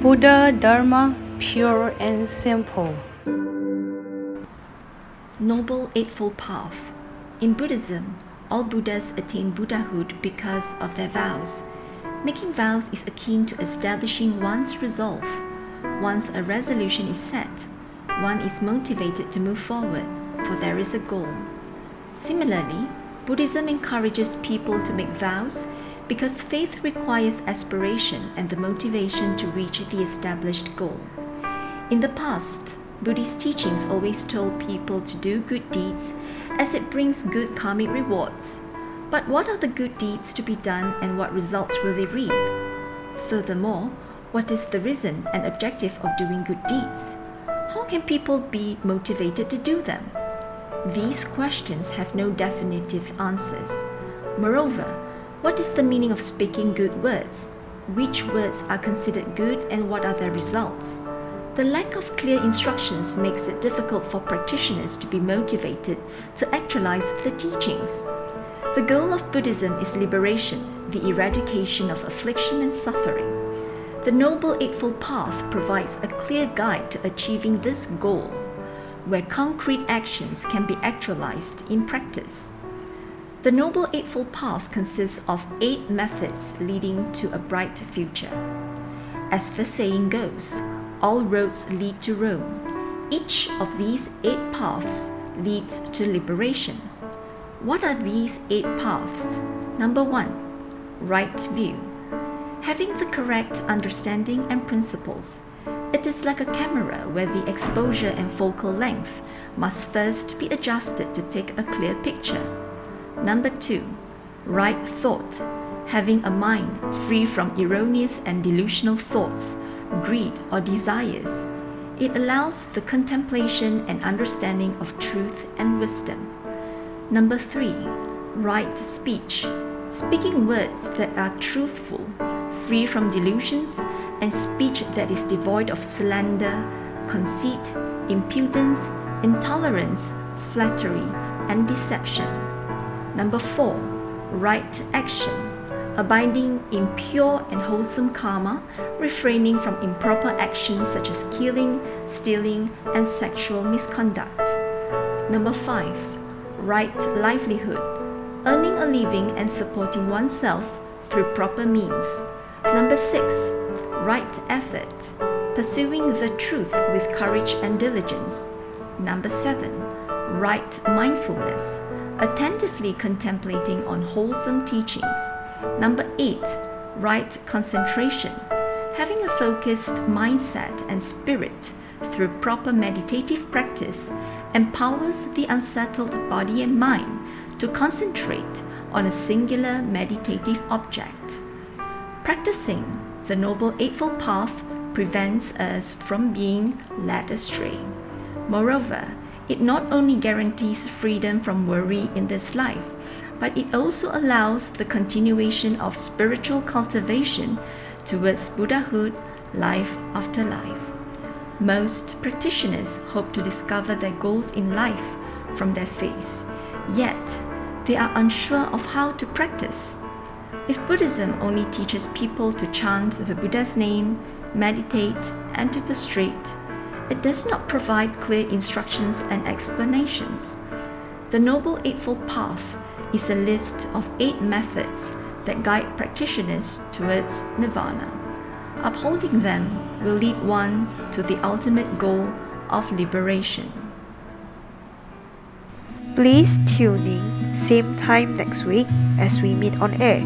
Buddha Dharma pure and simple. Noble Eightfold Path. In Buddhism, all Buddhas attain Buddhahood because of their vows. Making vows is akin to establishing one's resolve. Once a resolution is set, one is motivated to move forward, for there is a goal. Similarly, Buddhism encourages people to make vows because faith requires aspiration and the motivation to reach the established goal. In the past, Buddhist teachings always told people to do good deeds as it brings good karmic rewards. But what are the good deeds to be done and what results will they reap? Furthermore, what is the reason and objective of doing good deeds? How can people be motivated to do them? These questions have no definitive answers. Moreover, what is the meaning of speaking good words? Which words are considered good and what are their results? The lack of clear instructions makes it difficult for practitioners to be motivated to actualize the teachings. The goal of Buddhism is liberation, the eradication of affliction and suffering. The Noble Eightfold Path provides a clear guide to achieving this goal, where concrete actions can be actualized in practice. The Noble Eightfold Path consists of eight methods leading to a bright future. As the saying goes, all roads lead to Rome. Each of these eight paths leads to liberation. What are these eight paths? Number one, right view. Having the correct understanding and principles. It is like a camera where the exposure and focal length must first be adjusted to take a clear picture. Number two, right thought. Having a mind free from erroneous and delusional thoughts greed, or desires. It allows the contemplation and understanding of truth and wisdom. Number three, right speech. Speaking words that are truthful, free from delusions, and speech that is devoid of slander, conceit, impudence, intolerance, flattery, and deception. Number four, right action abiding in pure and wholesome karma, refraining from improper actions such as killing, stealing, and sexual misconduct. Number 5. Right livelihood, earning a living and supporting oneself through proper means. Number 6. Right effort, pursuing the truth with courage and diligence. Number 7. Right mindfulness, attentively contemplating on wholesome teachings. Number eight, right concentration. Having a focused mindset and spirit through proper meditative practice empowers the unsettled body and mind to concentrate on a singular meditative object. Practicing the Noble Eightfold Path prevents us from being led astray. Moreover, it not only guarantees freedom from worry in this life, but it also allows the continuation of spiritual cultivation towards Buddhahood life after life. Most practitioners hope to discover their goals in life from their faith, yet they are unsure of how to practice. If Buddhism only teaches people to chant the Buddha's name, meditate, and to prostrate, it does not provide clear instructions and explanations. The Noble Eightfold Path is a list of eight methods that guide practitioners towards nirvana. Upholding them will lead one to the ultimate goal of liberation. Please tune in same time next week as we meet on air.